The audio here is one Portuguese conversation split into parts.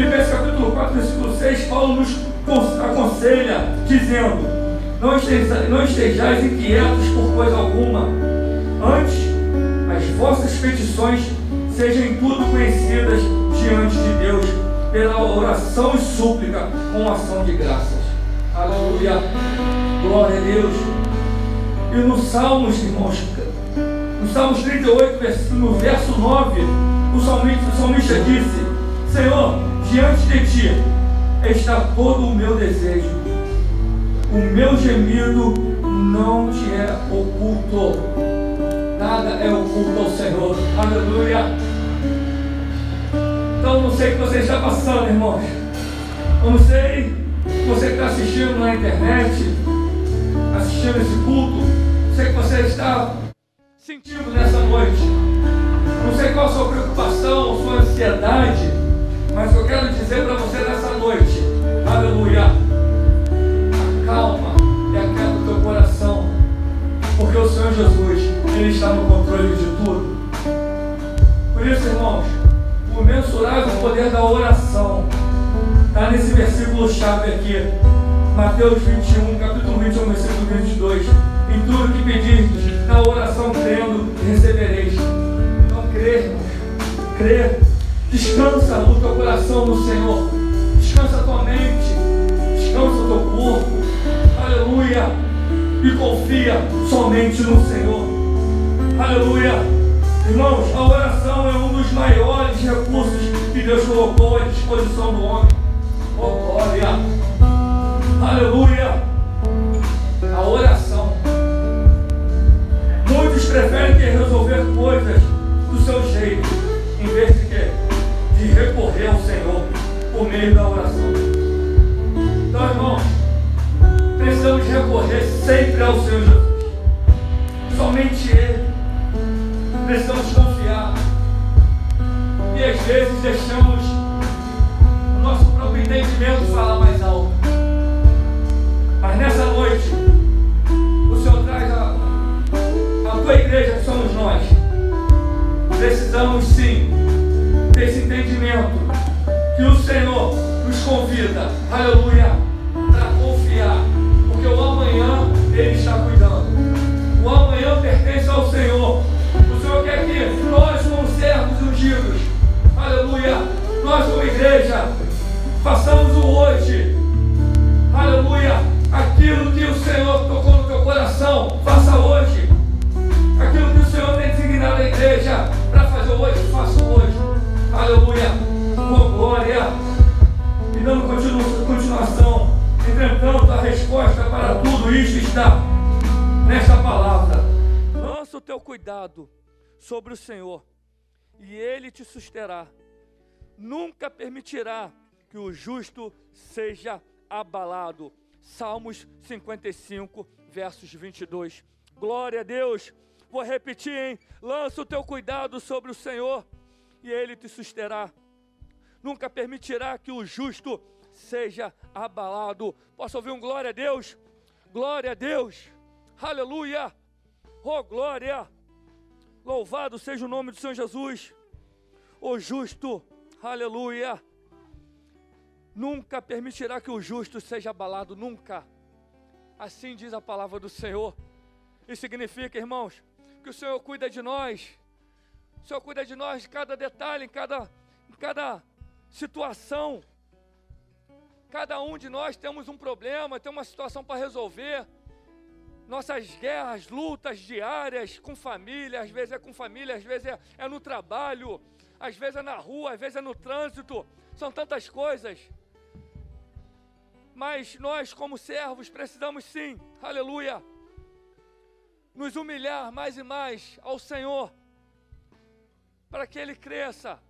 Filipenses capítulo 4, versículo 6, Paulo nos aconselha, dizendo, não estejais, não estejais inquietos por coisa alguma, antes as vossas petições sejam em tudo conhecidas diante de Deus, pela oração e súplica com ação de graças. Aleluia. Glória a Deus. E no Salmos, irmãos, no Salmos 38, no verso 9, o salmista, o salmista disse: Senhor, diante de ti está todo o meu desejo, o meu gemido não te é oculto, nada é oculto ao Senhor, aleluia. Então, não sei o que você está passando, irmãos, eu não sei você que está assistindo na internet, assistindo esse culto, sei que você está sentindo nessa noite. Não sei qual a sua preocupação, sua ansiedade, mas eu quero dizer para você nessa noite, aleluia, acalma e acalma o teu coração, porque o Senhor Jesus, Ele está no controle de tudo. Por isso, irmãos, o mensurável poder da oração Está nesse versículo chave aqui. Mateus 21, capítulo 21, versículo 22. Em tudo que pedirdes, na oração crendo, recebereis. Então crê, irmãos. Crê. Descansa o teu coração no Senhor. Descansa a tua mente. Descansa o teu corpo. Aleluia. E confia somente no Senhor. Aleluia. Irmãos, a oração é um dos maiores recursos que Deus colocou à disposição do homem. Oh, glória. Aleluia. A oração. Muitos preferem resolver coisas do seu jeito, recorrer ao Senhor por meio da oração. Então, irmãos, precisamos recorrer sempre ao Senhor Jesus. Hallelujah. Isso está nesta palavra. Lança o teu cuidado sobre o Senhor, e Ele te susterá. Nunca permitirá que o justo seja abalado. Salmos 55, versos 22. Glória a Deus. Vou repetir, hein? Lança o teu cuidado sobre o Senhor e ele te susterá. Nunca permitirá que o justo seja abalado. Posso ouvir um glória a Deus? Glória a Deus. Aleluia. Oh, glória. Louvado seja o nome do Senhor Jesus. O justo. Aleluia nunca permitirá que o justo seja abalado, nunca. Assim diz a palavra do Senhor. Isso significa, irmãos, que o Senhor cuida de nós. O Senhor cuida de nós em cada detalhe, em cada, em cada situação. Cada um de nós temos um problema, tem uma situação para resolver. Nossas guerras, lutas diárias com família, às vezes é com família, às vezes é, é no trabalho, às vezes é na rua, às vezes é no trânsito. São tantas coisas. Mas nós, como servos, precisamos sim, aleluia, nos humilhar mais e mais ao Senhor, para que Ele cresça,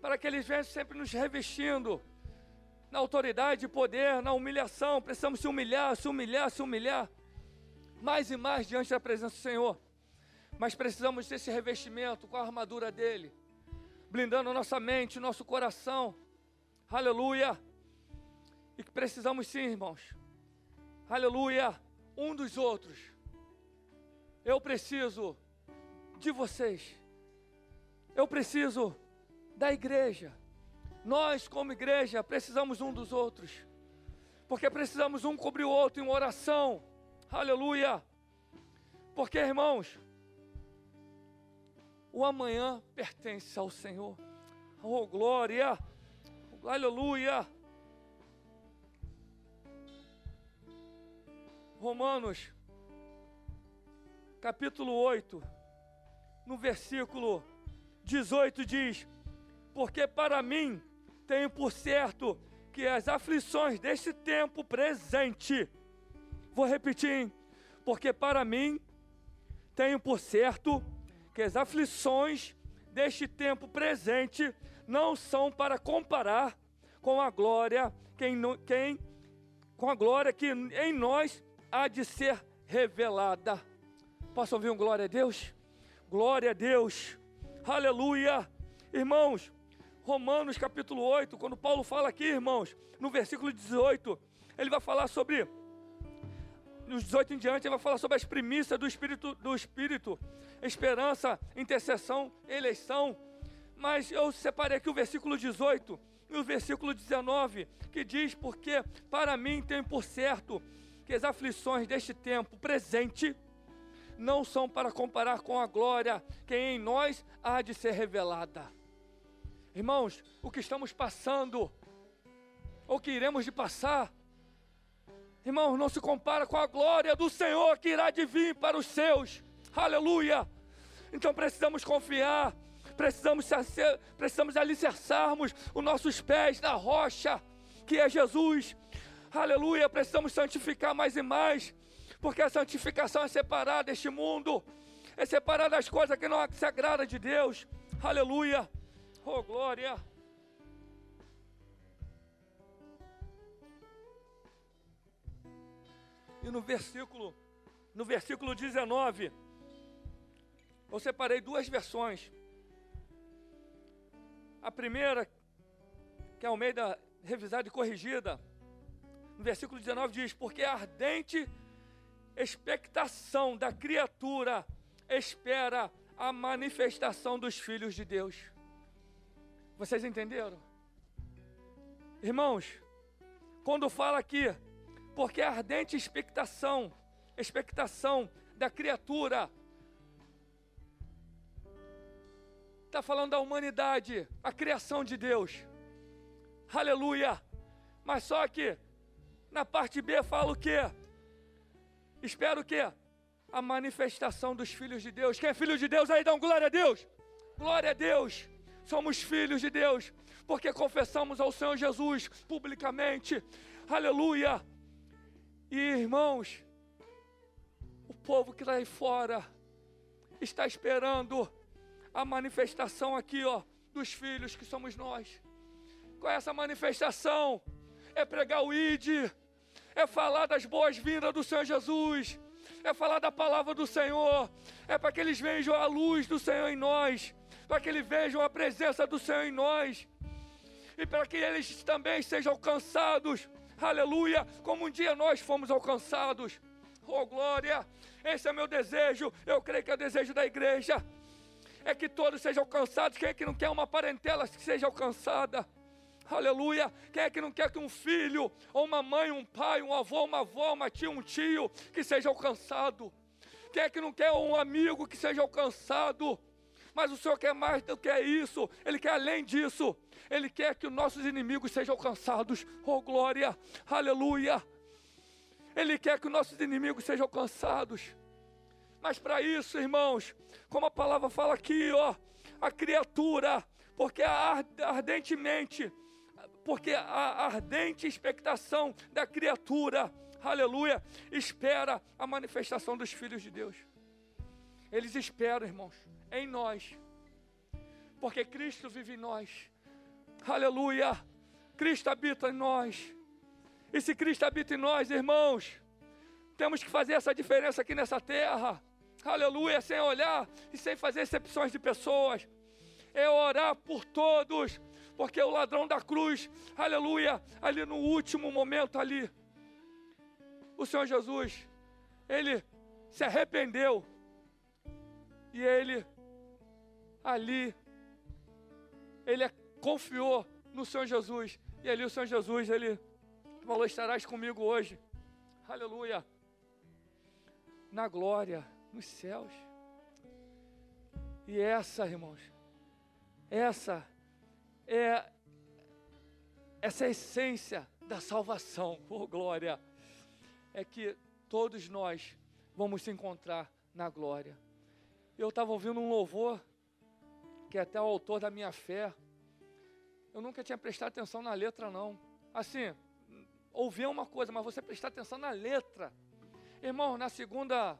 para que Ele venha sempre nos revestindo na autoridade e poder, na humilhação. Precisamos se humilhar, se humilhar, se humilhar, mais e mais diante da presença do Senhor. Mas precisamos desse revestimento com a armadura dele, blindando nossa mente, nosso coração. Aleluia e que precisamos sim, irmãos. Aleluia. um dos outros. Eu preciso de vocês. Eu preciso da igreja. Nós, como igreja, precisamos um dos outros. Porque precisamos um cobrir o outro em oração. Aleluia. Porque, irmãos, o amanhã pertence ao Senhor. Oh, glória! Aleluia! Romanos, capítulo 8, no versículo 18 diz: Porque para mim tenho por certo que as aflições deste tempo presente, vou repetir, porque para mim tenho por certo que as aflições deste tempo presente não são para comparar com a glória quem, quem com a glória que em nós há de ser revelada. Posso ouvir um glória a Deus? Glória a Deus. Aleluia. Irmãos, Romanos capítulo 8, quando Paulo fala aqui, irmãos, no versículo 18, ele vai falar sobre nos 18 em diante, ele vai falar sobre as primícias do Espírito, do Espírito, esperança, intercessão, eleição. Mas eu separei aqui o versículo 18 e o versículo 19, que diz: Porque para mim tem por certo que as aflições deste tempo presente não são para comparar com a glória que em nós há de ser revelada. Irmãos, o que estamos passando, ou que iremos de passar, irmãos, não se compara com a glória do Senhor que irá de vir para os seus. Aleluia! Então precisamos confiar, precisamos, precisamos alicerçarmos os nossos pés na rocha, que é Jesus, aleluia, precisamos santificar mais e mais, porque a santificação é separar deste mundo, é separar das coisas que não se agrada de Deus, aleluia, oh glória. E no versículo, no versículo 19, eu separei duas versões. A primeira, que é ao meio da revisada e corrigida, no versículo 19 diz: Porque a ardente expectação da criatura espera a manifestação dos filhos de Deus. Vocês entenderam? Irmãos, quando fala aqui, porque a ardente expectação, expectação da criatura, está falando da humanidade, a criação de Deus. Aleluia! Mas só que na parte B fala o quê? Espero o quê? A manifestação dos filhos de Deus. Quem é filho de Deus aí, dá um glória a Deus. Glória a Deus. Somos filhos de Deus, porque confessamos ao Senhor Jesus publicamente. Aleluia. E irmãos, o povo que está aí fora está esperando a manifestação aqui, ó, dos filhos que somos nós. Qual é essa manifestação? É pregar o ID, é falar das boas-vindas do Senhor Jesus, é falar da palavra do Senhor, é para que eles vejam a luz do Senhor em nós, para que eles vejam a presença do Senhor em nós, e para que eles também sejam alcançados, aleluia, como um dia nós fomos alcançados. Oh glória, esse é meu desejo, eu creio que é o desejo da igreja, é que todos sejam alcançados. Quem é que não quer uma parentela que seja alcançada? Aleluia. Quem é que não quer que um filho, ou uma mãe, um pai, um avô, uma avó, uma tia, um tio, que seja alcançado? Quem é que não quer um amigo que seja alcançado? Mas o Senhor quer mais do que isso, Ele quer além disso, Ele quer que os nossos inimigos sejam alcançados. Oh glória, aleluia. Ele quer que os nossos inimigos sejam alcançados. Mas para isso, irmãos, como a palavra fala aqui, ó, a criatura, porque ardentemente porque a ardente expectação da criatura, aleluia, espera a manifestação dos filhos de Deus. Eles esperam, irmãos, em nós, porque Cristo vive em nós, aleluia, Cristo habita em nós, e se Cristo habita em nós, irmãos, temos que fazer essa diferença aqui nessa terra, aleluia, sem olhar e sem fazer excepções de pessoas, é orar por todos, porque o ladrão da cruz, aleluia, ali no último momento ali, o Senhor Jesus, ele se arrependeu. E ele ali ele confiou no Senhor Jesus. E ali o Senhor Jesus, ele falou: "Estarás comigo hoje". Aleluia. Na glória, nos céus. E essa, irmãos, essa é essa é a essência da salvação. Oh glória. É que todos nós vamos se encontrar na glória. Eu estava ouvindo um louvor que é até o autor da minha fé. Eu nunca tinha prestado atenção na letra não. Assim, ouvir uma coisa, mas você prestar atenção na letra. Irmão, na segunda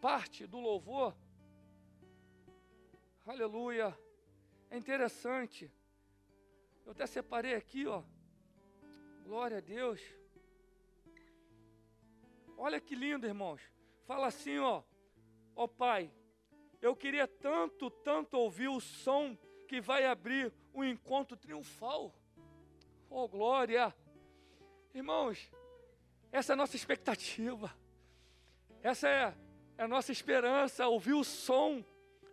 parte do louvor, aleluia, é interessante. Eu até separei aqui, ó. Glória a Deus. Olha que lindo, irmãos. Fala assim, ó. Ó Pai, eu queria tanto, tanto ouvir o som que vai abrir o um encontro triunfal. Oh, glória! Irmãos, essa é a nossa expectativa. Essa é, é a nossa esperança, ouvir o som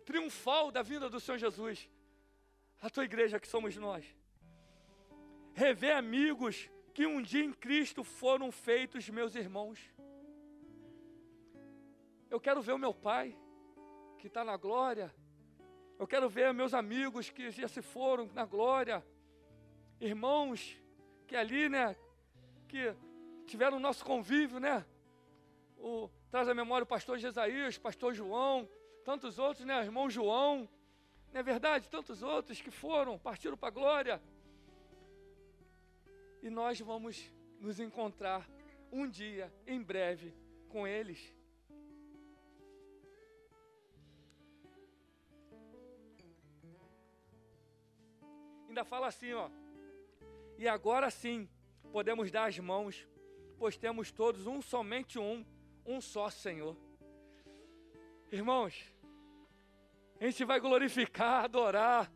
triunfal da vinda do Senhor Jesus. A tua igreja que somos nós. Rever amigos que um dia em Cristo foram feitos meus irmãos. Eu quero ver o meu pai, que está na glória. Eu quero ver meus amigos que já se foram na glória. Irmãos que ali, né, que tiveram o nosso convívio, né? O, traz a memória o pastor Jesaías, o pastor João, tantos outros, né? Irmão João, não é verdade? Tantos outros que foram, partiram para a glória. E nós vamos nos encontrar um dia, em breve, com eles. Ainda fala assim, ó. E agora sim, podemos dar as mãos, pois temos todos um somente um, um só Senhor. Irmãos, a gente vai glorificar, adorar,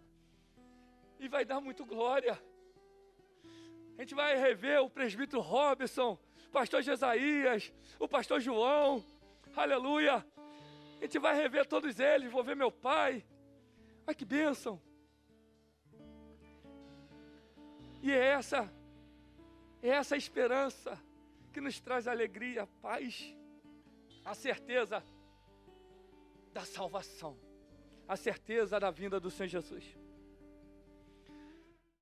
e vai dar muito glória. A gente vai rever o presbítero Robson, o pastor Jesaías, o pastor João, aleluia. A gente vai rever todos eles, vou ver meu pai. Ai que bênção! E é essa é essa esperança que nos traz alegria, paz, a certeza da salvação, a certeza da vinda do Senhor Jesus.